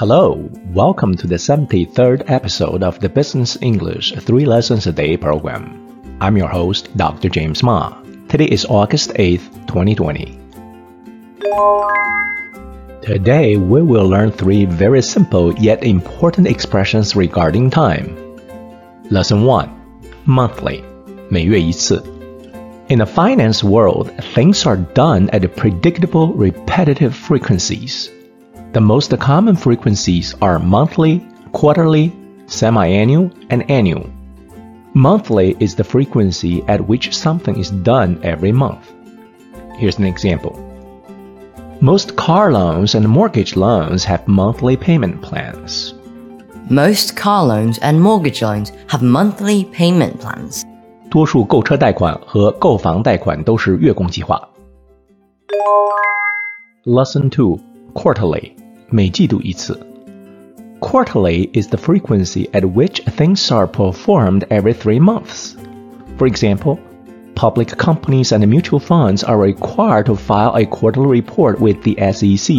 Hello, welcome to the 73rd episode of the Business English 3 Lessons a Day program. I'm your host, Dr. James Ma. Today is August 8th, 2020. Today we will learn three very simple yet important expressions regarding time. Lesson 1 Monthly 每月一次 In the finance world, things are done at predictable, repetitive frequencies. The most common frequencies are monthly, quarterly, semi-annual, and annual. Monthly is the frequency at which something is done every month. Here's an example. Most car loans and mortgage loans have monthly payment plans. Most car loans and mortgage loans have monthly payment plans. 多数购车贷款和购房贷款都是月供计划。Lesson two, quarterly. 每季度一次。Quarterly is the frequency at which things are performed every three months. For example, public companies and mutual funds are required to file a quarterly report with the SEC.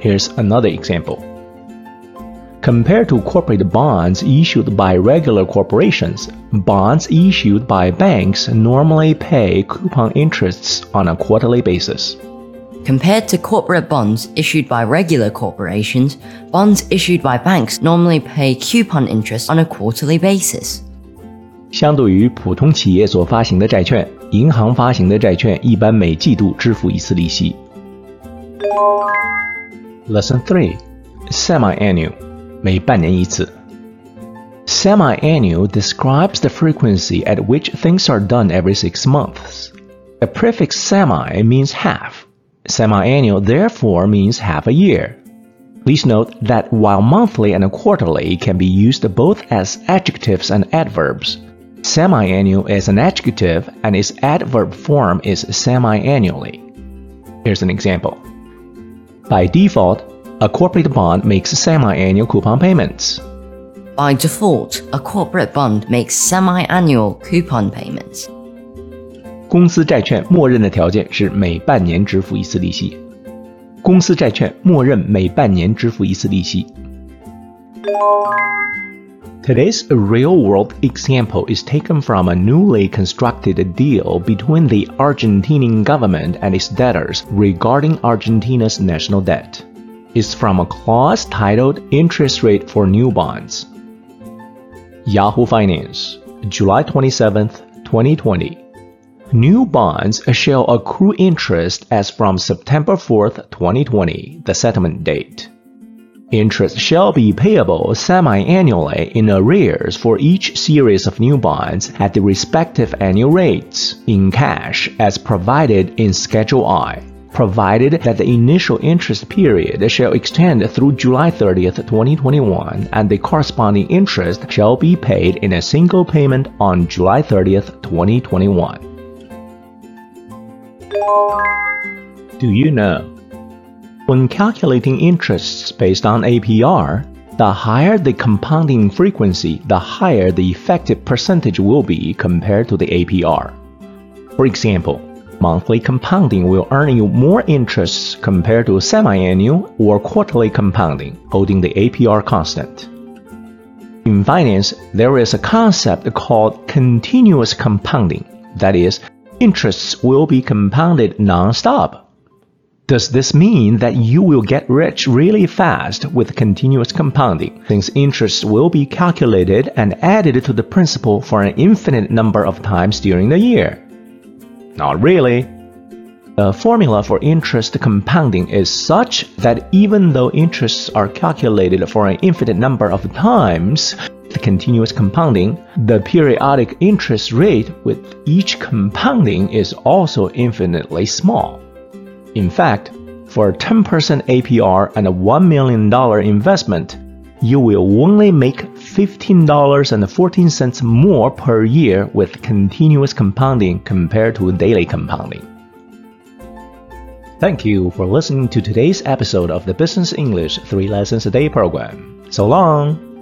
Here's another example. Compared to corporate bonds issued by regular corporations, bonds issued by banks normally pay coupon interests on a quarterly basis. Compared to corporate bonds issued by regular corporations, bonds issued by banks normally pay coupon interest on a quarterly basis. 相对于普通企业所发行的债券，银行发行的债券一般每季度支付一次利息。Lesson three, semi-annual，每半年一次。Semi-annual describes the frequency at which things are done every six months. The prefix semi means half. Semi-annual therefore means half a year. Please note that while monthly and quarterly can be used both as adjectives and adverbs, semi-annual is an adjective and its adverb form is semi-annually. Here's an example. By default, a corporate bond makes semi-annual coupon payments. By default, a corporate bond makes semi-annual coupon payments. 公司债券默认的条件是每半年支付一次利息。公司债券默认每半年支付一次利息。Today's real-world example is taken from a newly constructed deal between the Argentinian government and its debtors regarding Argentina's national debt. It's from a clause titled Interest Rate for New Bonds. Yahoo Finance, July 27th, 2020. New bonds shall accrue interest as from September 4th, 2020, the settlement date. Interest shall be payable semi-annually in arrears for each series of new bonds at the respective annual rates in cash as provided in Schedule I, provided that the initial interest period shall extend through July 30th, 2021 and the corresponding interest shall be paid in a single payment on July 30th, 2021. Do you know? When calculating interests based on APR, the higher the compounding frequency, the higher the effective percentage will be compared to the APR. For example, monthly compounding will earn you more interest compared to semi-annual or quarterly compounding, holding the APR constant. In finance, there is a concept called continuous compounding. That is, interests will be compounded non-stop. Does this mean that you will get rich really fast with continuous compounding, since interest will be calculated and added to the principal for an infinite number of times during the year? Not really. The formula for interest compounding is such that even though interests are calculated for an infinite number of times, the continuous compounding, the periodic interest rate with each compounding is also infinitely small. In fact, for a 10% APR and a $1 million investment, you will only make $15.14 more per year with continuous compounding compared to daily compounding. Thank you for listening to today's episode of the Business English 3 Lessons a Day program. So long!